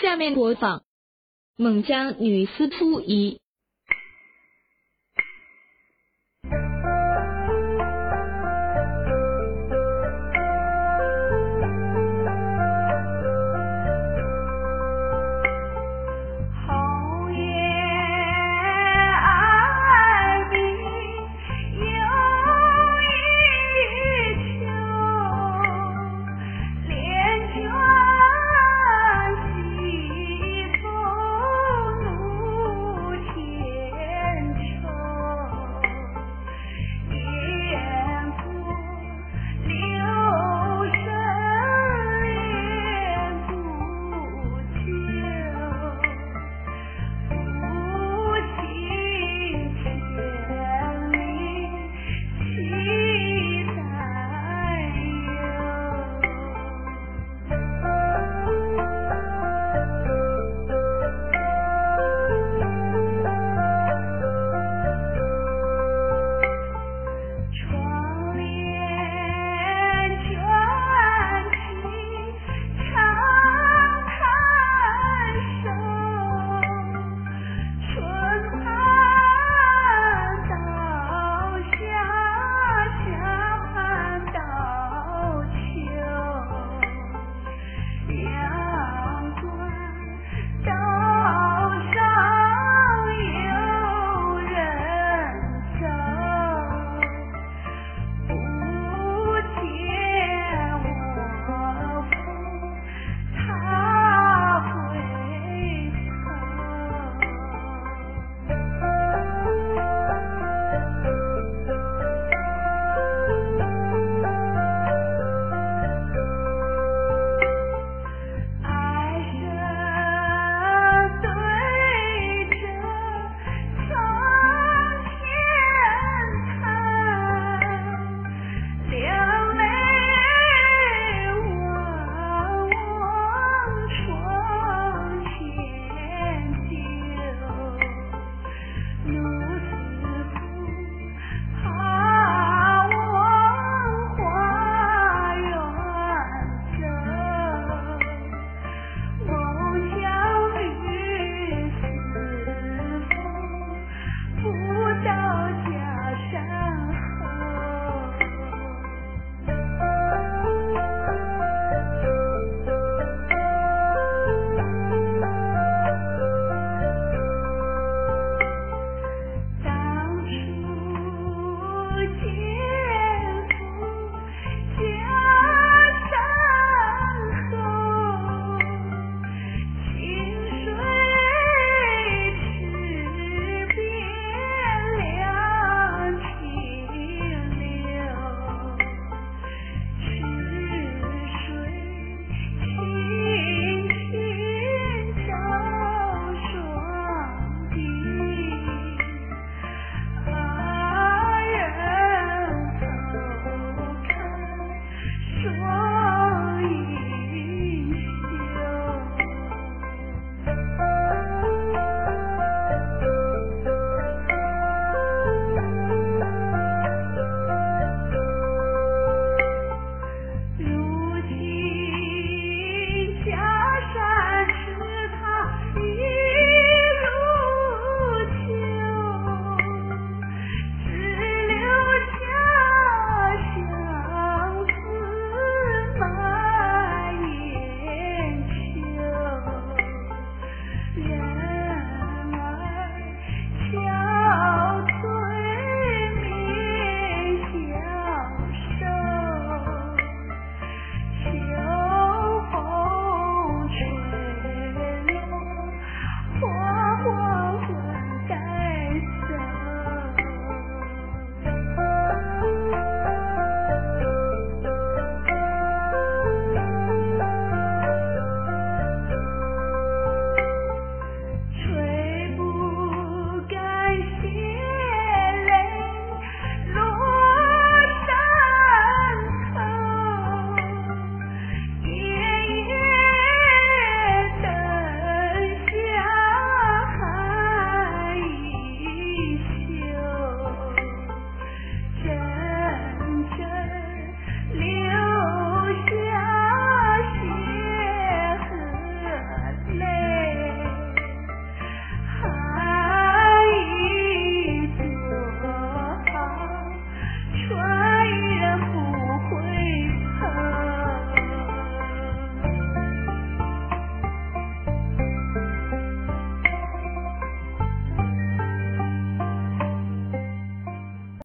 下面播放。孟姜女私扑一